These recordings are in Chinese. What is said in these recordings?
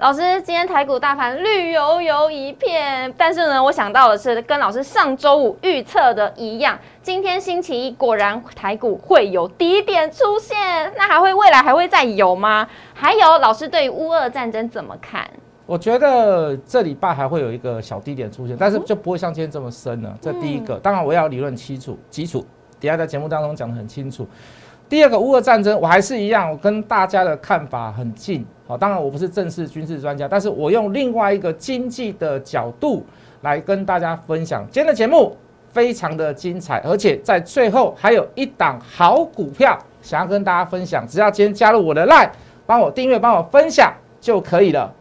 老师，今天台股大盘绿油油一片，但是呢，我想到的是跟老师上周五预测的一样，今天星期一果然台股会有低点出现，那还会未来还会再有吗？还有，老师对于乌俄战争怎么看？我觉得这礼拜还会有一个小低点出现，但是就不会像今天这么深了。这第一个，当然我要理论基础，基础底下在节目当中讲的很清楚。第二个乌俄战争，我还是一样，我跟大家的看法很近。好，当然我不是正式军事专家，但是我用另外一个经济的角度来跟大家分享。今天的节目非常的精彩，而且在最后还有一档好股票想要跟大家分享。只要今天加入我的 line，帮我订阅，帮我分享就可以了。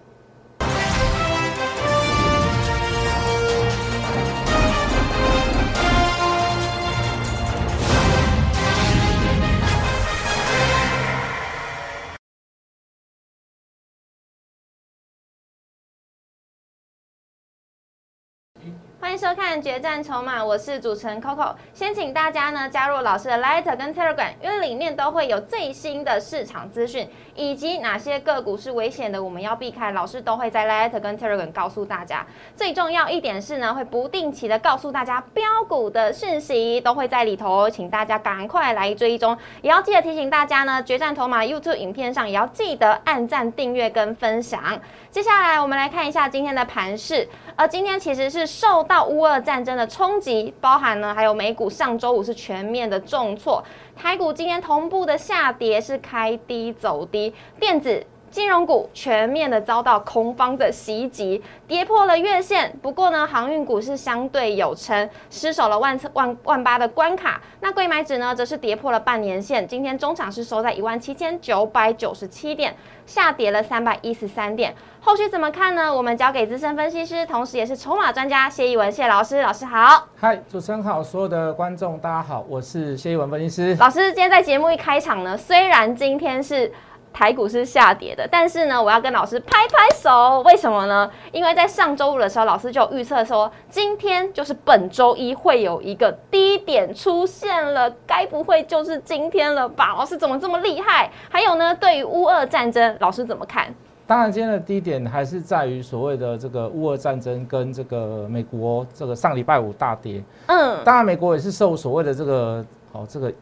收看《决战筹码》，我是主持人 Coco。先请大家呢加入老师的 Light 跟 Telegram，因为里面都会有最新的市场资讯，以及哪些个股是危险的，我们要避开，老师都会在 Light 跟 Telegram 告诉大家。最重要一点是呢，会不定期的告诉大家标股的讯息，都会在里头，请大家赶快来追踪。也要记得提醒大家呢，《决战筹码》YouTube 影片上也要记得按赞、订阅跟分享。接下来我们来看一下今天的盘势，而今天其实是受到乌俄战争的冲击，包含呢还有美股上周五是全面的重挫，台股今天同步的下跌，是开低走低，电子。金融股全面的遭到空方的袭击，跌破了月线。不过呢，航运股是相对有撑，失守了万万万八的关卡。那贵买指呢，则是跌破了半年线。今天中场是收在一万七千九百九十七点，下跌了三百一十三点。后续怎么看呢？我们交给资深分析师，同时也是筹码专家谢一文谢老师。老师好，嗨，主持人好，所有的观众大家好，我是谢一文分析师。老师，今天在节目一开场呢，虽然今天是。台股是下跌的，但是呢，我要跟老师拍拍手，为什么呢？因为在上周五的时候，老师就预测说，今天就是本周一会有一个低点出现了，该不会就是今天了吧？老师怎么这么厉害？还有呢，对于乌俄战争，老师怎么看？当然，今天的低点还是在于所谓的这个乌俄战争跟这个美国这个上礼拜五大跌。嗯，当然，美国也是受所谓的这个好这个。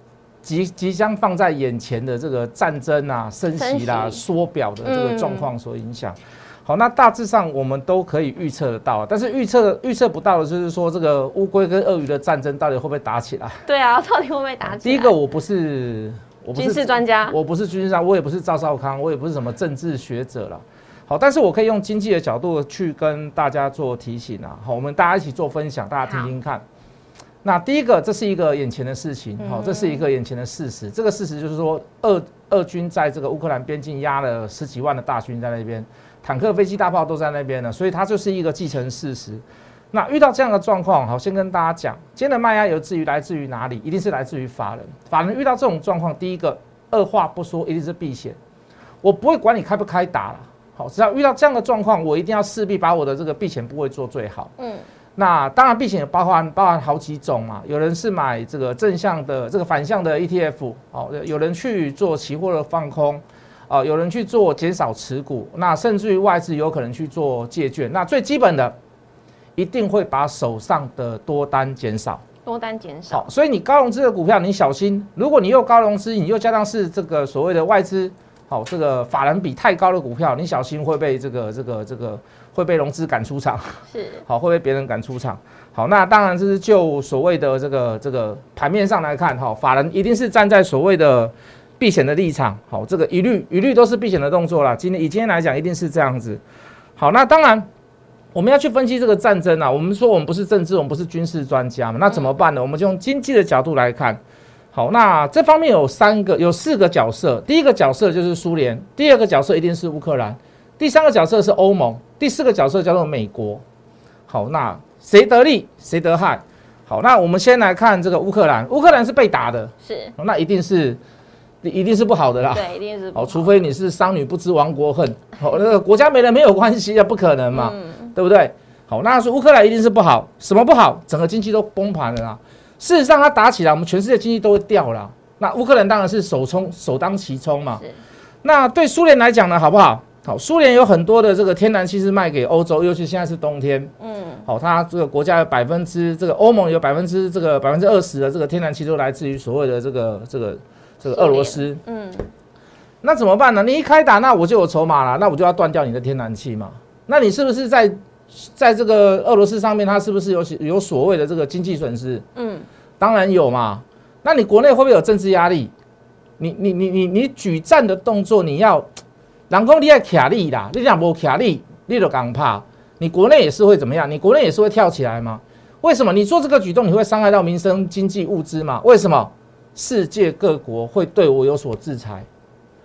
即即将放在眼前的这个战争啊、升级啦、缩表的这个状况所影响。好，那大致上我们都可以预测得到，但是预测预测不到的就是说，这个乌龟跟鳄鱼的战争到底会不会打起来？对啊，到底会不会打起来？第一个，我不是我军事专家，我不是军事专家，我也不是赵少康，我也不是什么政治学者了。好，但是我可以用经济的角度去跟大家做提醒啊。好，我们大家一起做分享，大家听听看。那第一个，这是一个眼前的事情，好，这是一个眼前的事实。这个事实就是说，俄俄军在这个乌克兰边境压了十几万的大军在那边，坦克、飞机、大炮都在那边呢，所以它就是一个既成事实。那遇到这样的状况，好，先跟大家讲，今天的卖压由至于来自于哪里？一定是来自于法人。法人遇到这种状况，第一个，二话不说，一定是避险。我不会管你开不开打了，好，只要遇到这样的状况，我一定要势必把我的这个避险部位做最好。嗯。那当然，避险包含包含好几种嘛。有人是买这个正向的、这个反向的 ETF，哦，有人去做期货的放空，哦，有人去做减少持股，那甚至于外资有可能去做借券。那最基本的，一定会把手上的多单减少，多单减少。好，所以你高融资的股票，你小心。如果你又高融资，你又加上是这个所谓的外资，好，这个法人比太高的股票，你小心会被这个这个这个。会被融资赶出场，是 好会被别人赶出场。好，那当然这是就所谓的这个这个盘面上来看，哈，法人一定是站在所谓的避险的立场。好，这个一律一律都是避险的动作啦。今天以今天来讲，一定是这样子。好，那当然我们要去分析这个战争啊。我们说我们不是政治，我们不是军事专家嘛，那怎么办呢？我们就用经济的角度来看。好，那这方面有三个有四个角色。第一个角色就是苏联，第二个角色一定是乌克兰。第三个角色是欧盟，第四个角色叫做美国。好，那谁得利谁得害？好，那我们先来看这个乌克兰，乌克兰是被打的，是，那一定是，一定是不好的啦。对，一定是。好，除非你是商女不知亡国恨，好，那个国家没了没有关系啊，不可能嘛，对不对？好，那是乌克兰一定是不好，什么不好？整个经济都崩盘了啦。事实上，它打起来，我们全世界经济都会掉了。那乌克兰当然是首冲，首当其冲嘛。那对苏联来讲呢，好不好？好，苏联有很多的这个天然气是卖给欧洲，尤其现在是冬天。嗯，好，它这个国家有百分之这个欧盟有百分之这个百分之二十的这个天然气都来自于所谓的这个这个这个俄罗斯。嗯，那怎么办呢？你一开打，那我就有筹码了，那我就要断掉你的天然气嘛。那你是不是在在这个俄罗斯上面，它是不是有有所谓的这个经济损失？嗯，当然有嘛。那你国内会不会有政治压力？你你你你你举战的动作，你要，然后你要卡力啦，你讲不卡力，你就敢怕。你国内也是会怎么样？你国内也是会跳起来吗？为什么？你做这个举动，你会伤害到民生、经济、物资嘛？为什么？世界各国会对我有所制裁，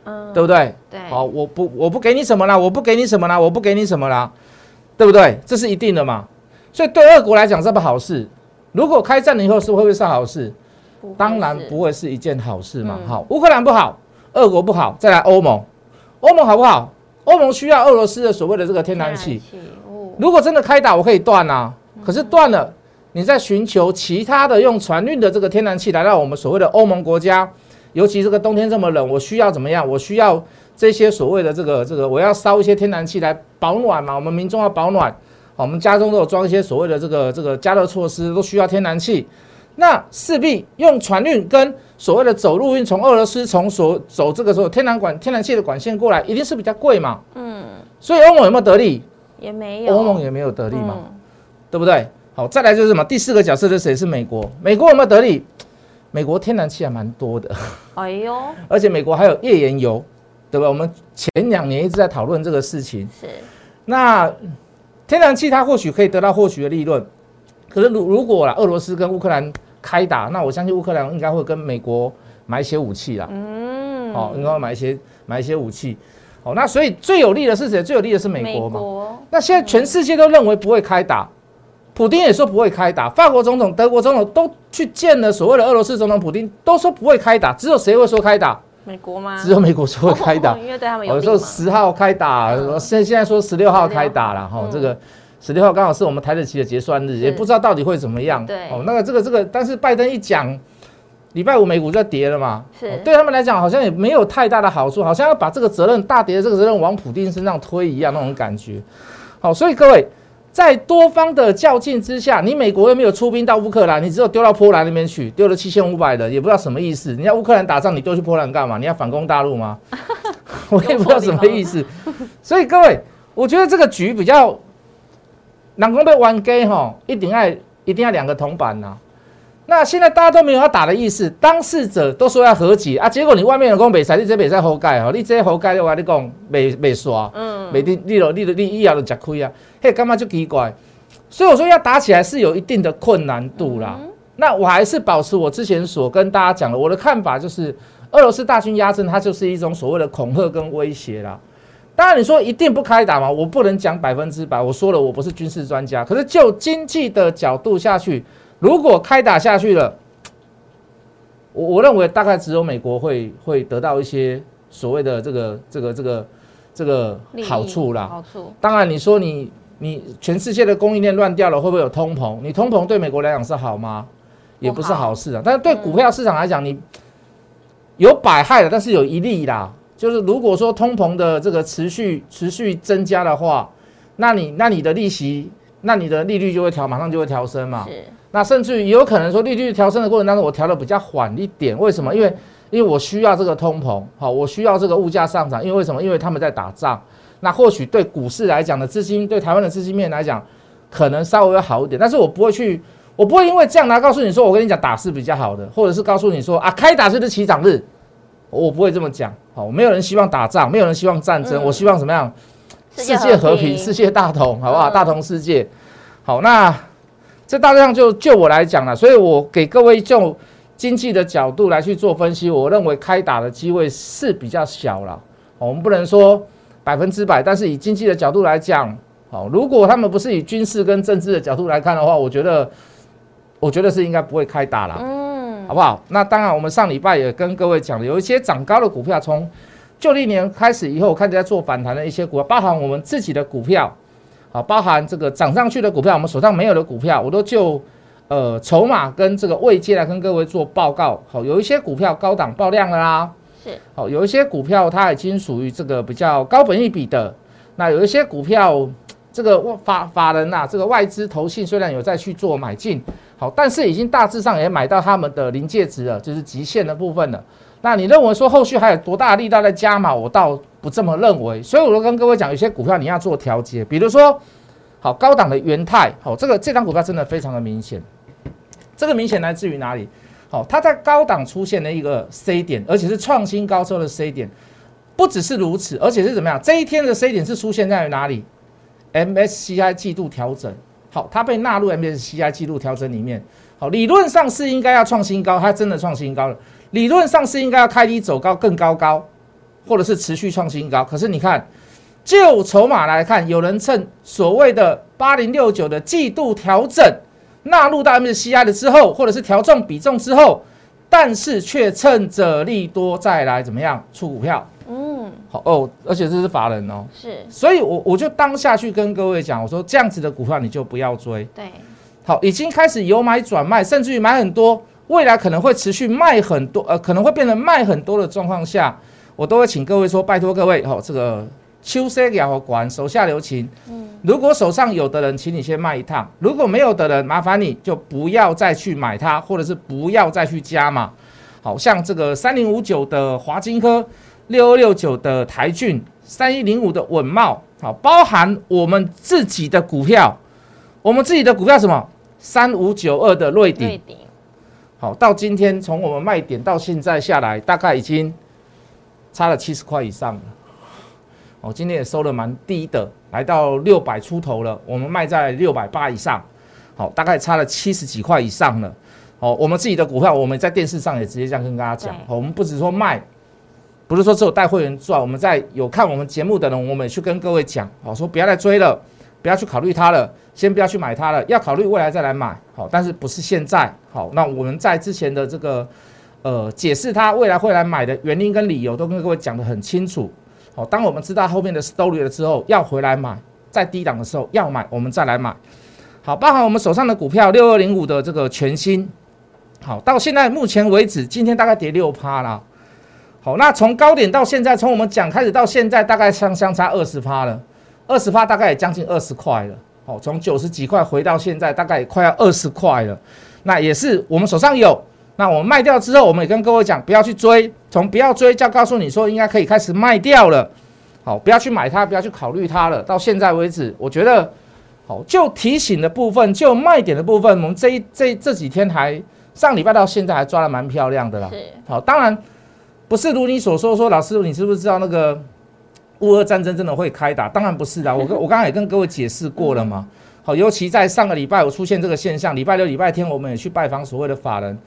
嗯，对不对？对。好，我不我不给你什么啦，我不给你什么啦，我不给你什么啦，对不对？这是一定的嘛。所以对俄国来讲，这不好事。如果开战了以后，是会不会是好事？当然不会是一件好事嘛。好，乌克兰不好，俄国不好，再来欧盟，欧盟好不好？欧盟需要俄罗斯的所谓的这个天然气。如果真的开打，我可以断啊。可是断了，你在寻求其他的用船运的这个天然气来到我们所谓的欧盟国家，尤其这个冬天这么冷，我需要怎么样？我需要这些所谓的这个这个，我要烧一些天然气来保暖嘛。我们民众要保暖，我们家中都有装一些所谓的这个这个加热措施，都需要天然气。那势必用船运跟所谓的走路运，从俄罗斯从所走这个时候天然管天然气的管线过来，一定是比较贵嘛。嗯。所以欧盟有没有得利？也没有。欧盟也没有得利嘛，对不对？好，再来就是什么？第四个角色是谁？是美国。美国有没有得利？美国天然气还蛮多的。哎呦。而且美国还有页岩油，对吧？我们前两年一直在讨论这个事情。是。那天然气它或许可以得到或许的利润。可是如如果啦，俄罗斯跟乌克兰开打，那我相信乌克兰应该会跟美国买一些武器啦。嗯，哦，应该会买一些买一些武器。哦，那所以最有利的是谁？最有利的是美国嘛。那现在全世界都认为不会开打，普京也说不会开打，法国总统、德国总统都去见了所谓的俄罗斯总统普京，都说不会开打。只有谁会说开打？美国吗？只有美国说会开打，因为对他们有时候十号开打，现现在说十六号开打了哈，这个。十六号刚好是我们台子期的结算日，也不知道到底会怎么样。对，哦，那个这个这个，但是拜登一讲，礼拜五美股就跌了嘛。是，对他们来讲好像也没有太大的好处，好像要把这个责任大跌的这个责任往普丁身上推一样那种感觉。好，所以各位在多方的较劲之下，你美国又没有出兵到乌克兰，你只有丢到波兰那边去，丢了七千五百人，也不知道什么意思。你要乌克兰打仗，你丢去波兰干嘛？你要反攻大陆吗？我也不知道什么意思。所以各位，我觉得这个局比较。南宫被玩 gay 哈，一定要一定要两个铜板呐。那现在大家都没有要打的意思，当事者都说要和解啊，结果你外面有讲北赛，你这北赛活该哦，你这活该的话，你讲没没刷，嗯，没你你你你以后就吃亏啊，嘿，干嘛就奇怪？所以我说要打起来是有一定的困难度啦。那我还是保持我之前所跟大家讲的，我的看法就是，俄罗斯大军压阵，它就是一种所谓的恐吓跟威胁啦。当然，你说一定不开打吗？我不能讲百分之百。我说了，我不是军事专家。可是就经济的角度下去，如果开打下去了，我我认为大概只有美国会会得到一些所谓的这个这个这个这个好处啦。好处。当然，你说你你全世界的供应链乱掉了，会不会有通膨？你通膨对美国来讲是好吗？也不是好事啊。但是对股票市场来讲，你有百害的，但是有一利啦。就是如果说通膨的这个持续持续增加的话，那你那你的利息，那你的利率就会调，马上就会调升嘛。是。那甚至于有可能说利率调升的过程当中，我调的比较缓一点，为什么？因为因为我需要这个通膨，好，我需要这个物价上涨，因为为什么？因为他们在打仗。那或许对股市来讲的资金，对台湾的资金面来讲，可能稍微要好一点。但是我不会去，我不会因为这样来告诉你说，我跟你讲打是比较好的，或者是告诉你说啊，开打就是起涨日。我不会这么讲，好，没有人希望打仗，没有人希望战争，我希望怎么样？世界和平，世界大同，好不好？大同世界。好，那这大致上就就我来讲了，所以我给各位就经济的角度来去做分析，我认为开打的机会是比较小了。我们不能说百分之百，但是以经济的角度来讲，好，如果他们不是以军事跟政治的角度来看的话，我觉得，我觉得是应该不会开打了。嗯好不好？那当然，我们上礼拜也跟各位讲了，有一些涨高的股票，从旧历年开始以后，看在做反弹的一些股票，包含我们自己的股票，好，包含这个涨上去的股票，我们手上没有的股票，我都就呃筹码跟这个位阶来跟各位做报告。好，有一些股票高档爆量了啦，是，好，有一些股票它已经属于这个比较高本一比的，那有一些股票，这个法法人呐，这个外资投信虽然有在去做买进，好，但是已经大致上也买到他们的临界值了，就是极限的部分了。那你认为说后续还有多大力道在加码？我倒不这么认为。所以我都跟各位讲，有些股票你要做调节，比如说，好高档的元泰，好，这个这张股票真的非常的明显。这个明显来自于哪里？好，它在高档出现了一个 C 点，而且是创新高之后的 C 点。不只是如此，而且是怎么样？这一天的 C 点是出现在哪里？MSCI 季度调整。好，它被纳入 MSCI 季度调整里面。好，理论上是应该要创新高，它真的创新高了。理论上是应该要开低走高，更高高，或者是持续创新高。可是你看，就筹码来看，有人趁所谓的八零六九的季度调整纳入到 MSCI 的之后，或者是调重比重之后，但是却趁着利多再来怎么样出股票？嗯，好哦，而且这是法人哦，是，所以我我就当下去跟各位讲，我说这样子的股票你就不要追。对，好，已经开始由买转卖，甚至于买很多。未来可能会持续卖很多，呃，可能会变成卖很多的状况下，我都会请各位说，拜托各位，哦，这个秋色也好管，手下留情。嗯，如果手上有的人，请你先卖一趟；如果没有的人，麻烦你就不要再去买它，或者是不要再去加嘛。好像这个三零五九的华金科，六二六九的台骏，三一零五的稳茂，好，包含我们自己的股票，我们自己的股票什么？三五九二的瑞鼎。好，到今天从我们卖点到现在下来，大概已经差了七十块以上了。哦，今天也收了蛮低的，来到六百出头了。我们卖在六百八以上，好，大概差了七十几块以上了。哦，我们自己的股票，我们在电视上也直接这样跟大家讲。我们不只说卖，不是说只有带会员赚，我们在有看我们节目的人，我们也去跟各位讲，好，说不要再追了，不要去考虑它了。先不要去买它了，要考虑未来再来买。好，但是不是现在？好，那我们在之前的这个呃解释它未来会来买的原因跟理由，都跟各位讲得很清楚。好，当我们知道后面的 story 了之后，要回来买，在低档的时候要买，我们再来买。好，包含我们手上的股票六二零五的这个全新，好，到现在目前为止，今天大概跌六趴了。好，那从高点到现在，从我们讲开始到现在，大概相相差二十趴了，二十趴大概也将近二十块了。好，从九十几块回到现在，大概也快要二十块了。那也是我们手上有，那我们卖掉之后，我们也跟各位讲，不要去追，从不要追，就告诉你说应该可以开始卖掉了。好，不要去买它，不要去考虑它了。到现在为止，我觉得，好，就提醒的部分，就卖点的部分，我们这一这这几天还上礼拜到现在还抓的蛮漂亮的啦。好，当然不是如你所说，说老师，你是不是知道那个？乌俄战争真的会开打？当然不是的，我跟 我刚刚也跟各位解释过了嘛。好，尤其在上个礼拜我出现这个现象，礼拜六、礼拜天我们也去拜访所谓的法人，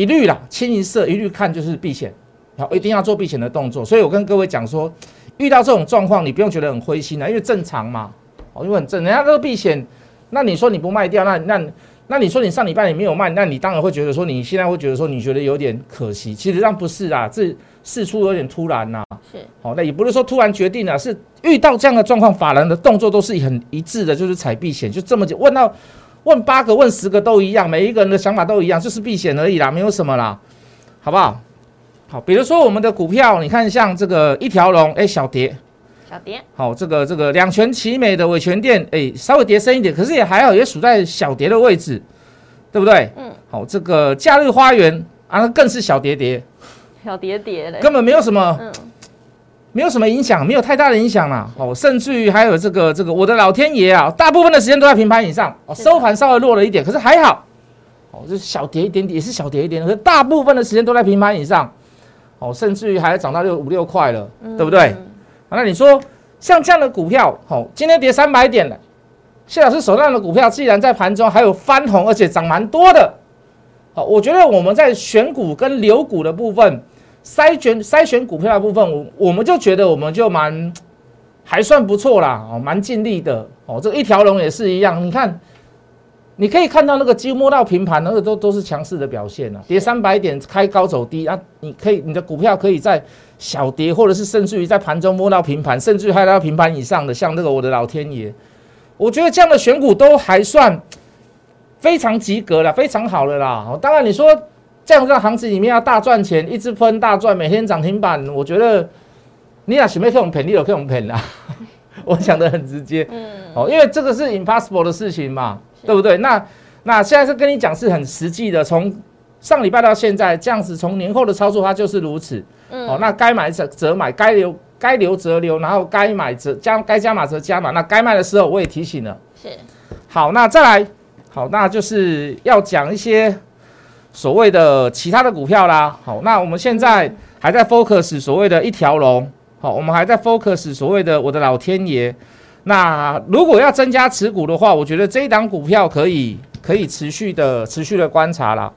一律啦，清一色，一律看就是避险，好，一定要做避险的动作。所以我跟各位讲说，遇到这种状况，你不用觉得很灰心啊，因为正常嘛，哦，因为很正，人家都避险，那你说你不卖掉，那那那你说你上礼拜你没有卖，那你当然会觉得说你现在会觉得说你觉得有点可惜，其实上不是啊，这。事出有点突然呐，是，好，那也不是说突然决定了，是遇到这样的状况，法人的动作都是很一致的，就是踩避险，就这么就问到问八个问十个都一样，每一个人的想法都一样，就是避险而已啦，没有什么啦，好不好？好，比如说我们的股票，你看像这个一条龙，哎，小跌，小跌，好，这个这个两全其美的伟全店，哎，稍微跌深一点，可是也还好，也属在小跌的位置，对不对？嗯，好，这个假日花园啊，更是小跌跌。小蝶蝶嘞，根本没有什么，嗯，没有什么影响，没有太大的影响啦。哦，甚至于还有这个这个，我的老天爷啊，大部分的时间都在平盘以上，哦，收盘稍微弱了一点，可是还好，哦，就是小跌一点点，也是小跌一点，可是大部分的时间都在平盘以上，哦，甚至于还涨到六五六块了，对不对？那你说像这样的股票，哦，今天跌三百点了，谢老师手上的股票，既然在盘中还有翻红，而且涨蛮多的，好，我觉得我们在选股跟留股的部分。筛选筛选股票的部分，我我们就觉得我们就蛮还算不错啦，哦，蛮尽力的哦。这一条龙也是一样，你看，你可以看到那个几乎摸到平盘，那个都都是强势的表现啊，跌三百点开高走低啊，你可以你的股票可以在小跌，或者是甚至于在盘中摸到平盘，甚至还到平盘以上的，像那个我的老天爷，我觉得这样的选股都还算非常及格了，非常好了啦。当然你说。这样个行情里面要大赚钱，一直喷大赚，每天涨停板，我觉得你俩准备可以赔，你有可以赔啦。我讲的很直接，嗯，哦，因为这个是 impossible 的事情嘛，对不对？那那现在是跟你讲是很实际的，从上礼拜到现在这样子，从年后的操作它就是如此，嗯，哦，那该买则则买，该留该留则留，然后该买则加该加码则加码，那该卖的时候我也提醒了，是，好，那再来，好，那就是要讲一些所谓的其他的股票啦，好，那我们现在还在 focus 所谓的一条龙。好，我们还在 focus 所谓的我的老天爷。那如果要增加持股的话，我觉得这一档股票可以可以持续的持续的观察啦。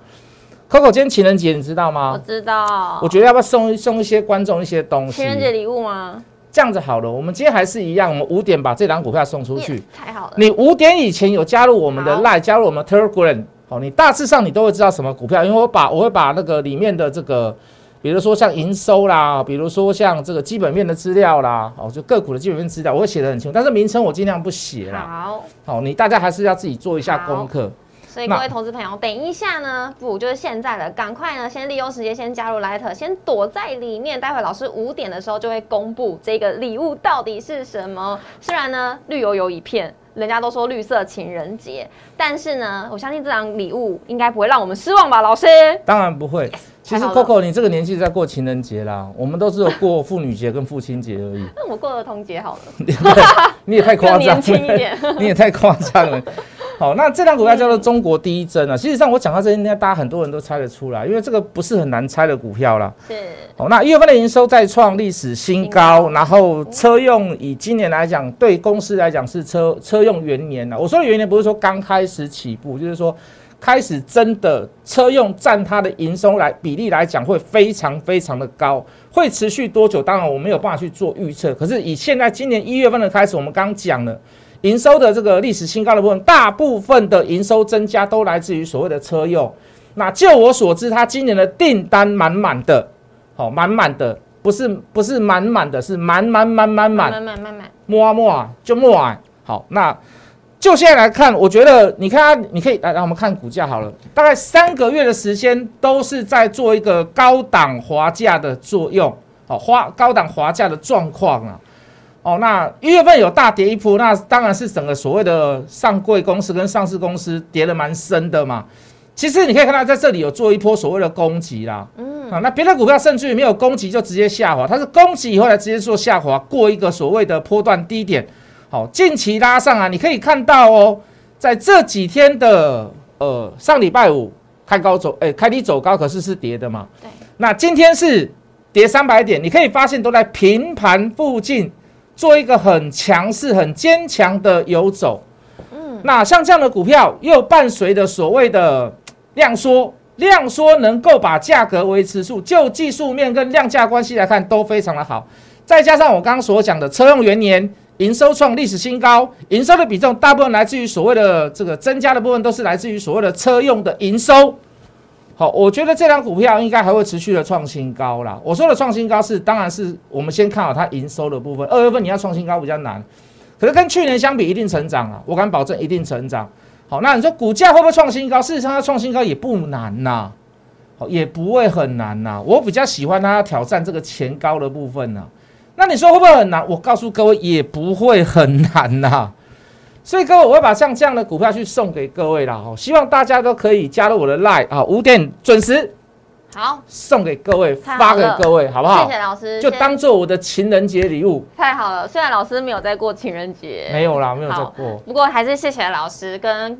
Coco，今天情人节你知道吗？我知道。我觉得要不要送送一些观众一些东西？情人节礼物吗？这样子好了，我们今天还是一样，我们五点把这档股票送出去。太好了。你五点以前有加入我们的 Line，加入我们 Telegram，好，你大致上你都会知道什么股票，因为我把我会把那个里面的这个。比如说像营收啦，比如说像这个基本面的资料啦，哦，就个股的基本面资料，我会写的很清楚，但是名称我尽量不写啦。好，好，你大家还是要自己做一下功课。所以各位投资朋友，等一下呢，不就是现在了，赶快呢，先利用时间先加入 Light，先躲在里面，待会老师五点的时候就会公布这个礼物到底是什么。虽然呢，绿油油一片。人家都说绿色情人节，但是呢，我相信这张礼物应该不会让我们失望吧，老师？当然不会。其实 Coco，你这个年纪在过情人节啦，我们都是有过妇女节跟父亲节而已。那我过儿童节好了。你也太夸张，年轻一点。你也太夸张了。好，那这张股票叫做中国第一针啊。其实上我讲到这，应该大家很多人都猜得出来，因为这个不是很难猜的股票啦。是。好，那一月份的营收再创历史新高，然后车用以今年来讲，对公司来讲是车车用元年了。我说的元年不是说刚开始起步，就是说开始真的车用占它的营收来比例来讲会非常非常的高，会持续多久？当然我没有办法去做预测。可是以现在今年一月份的开始，我们刚讲了。营收的这个历史新高的部分，大部分的营收增加都来自于所谓的车用。那就我所知，它今年的订单满满的，好满满的，不是不是满满的，是满满满满满满满满满，摸啊摸啊就摸啊。好，那就现在来看，我觉得你看它，你可以来，让我们看股价好了。大概三个月的时间，都是在做一个高档滑价的作用，好滑高档滑价的状况啊。哦，那一月份有大跌一波，那当然是整个所谓的上柜公司跟上市公司跌的蛮深的嘛。其实你可以看到在这里有做一波所谓的攻击啦，嗯，啊，那别的股票甚至于没有攻击就直接下滑，它是攻击以后来直接做下滑，过一个所谓的波段低点。好，近期拉上啊，你可以看到哦，在这几天的呃上礼拜五开高走，哎，开低走高，可是是跌的嘛。对。那今天是跌三百点，你可以发现都在平盘附近。做一个很强势、很坚强的游走，嗯，那像这样的股票又伴随着所谓的量缩，量缩能够把价格维持住，就技术面跟量价关系来看都非常的好。再加上我刚刚所讲的车用元年营收创历史新高，营收的比重大部分来自于所谓的这个增加的部分，都是来自于所谓的车用的营收。好，我觉得这张股票应该还会持续的创新高啦。我说的创新高是，当然是我们先看好它营收的部分。二月份你要创新高比较难，可是跟去年相比一定成长啊，我敢保证一定成长。好，那你说股价会不会创新高？事实上它创新高也不难呐，好，也不会很难呐。我比较喜欢它挑战这个前高的部分呢。那你说会不会很难？我告诉各位，也不会很难呐。所以各位，我会把像这样的股票去送给各位啦，哈，希望大家都可以加入我的 line 啊，五点准时，好，送给各位，发给各位，好不好？谢谢老师，就当做我的情人节礼物。太好了，虽然老师没有在过情人节，没有啦，没有在过，不过还是谢谢老师跟。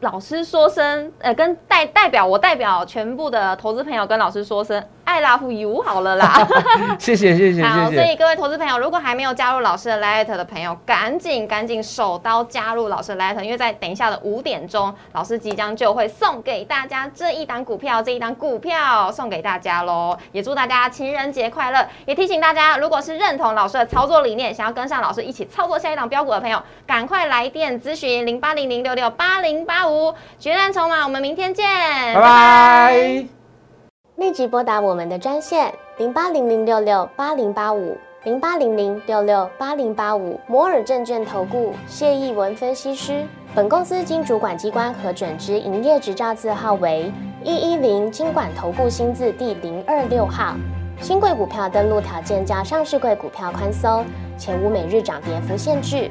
老师说声，呃，跟代代表我代表全部的投资朋友跟老师说声，I love you 好了啦。谢谢谢谢好，所以各位投资朋友，如果还没有加入老师的 Light 的朋友，赶紧赶紧手刀加入老师的 Light，因为在等一下的五点钟，老师即将就会送给大家这一档股票，这一档股票送给大家喽。也祝大家情人节快乐，也提醒大家，如果是认同老师的操作理念，想要跟上老师一起操作下一档标股的朋友，赶快来电咨询零八零零六六八零八五。决战筹码，我们明天见，拜拜。立即拨打我们的专线零八零零六六八零八五零八零零六六八零八五摩尔证券投顾谢义文分析师。本公司经主管机关核准之营业执照字号为一一零金管投顾新字第零二六号。新贵股票登录条件较上市贵股票宽松，且无每日涨跌幅限制。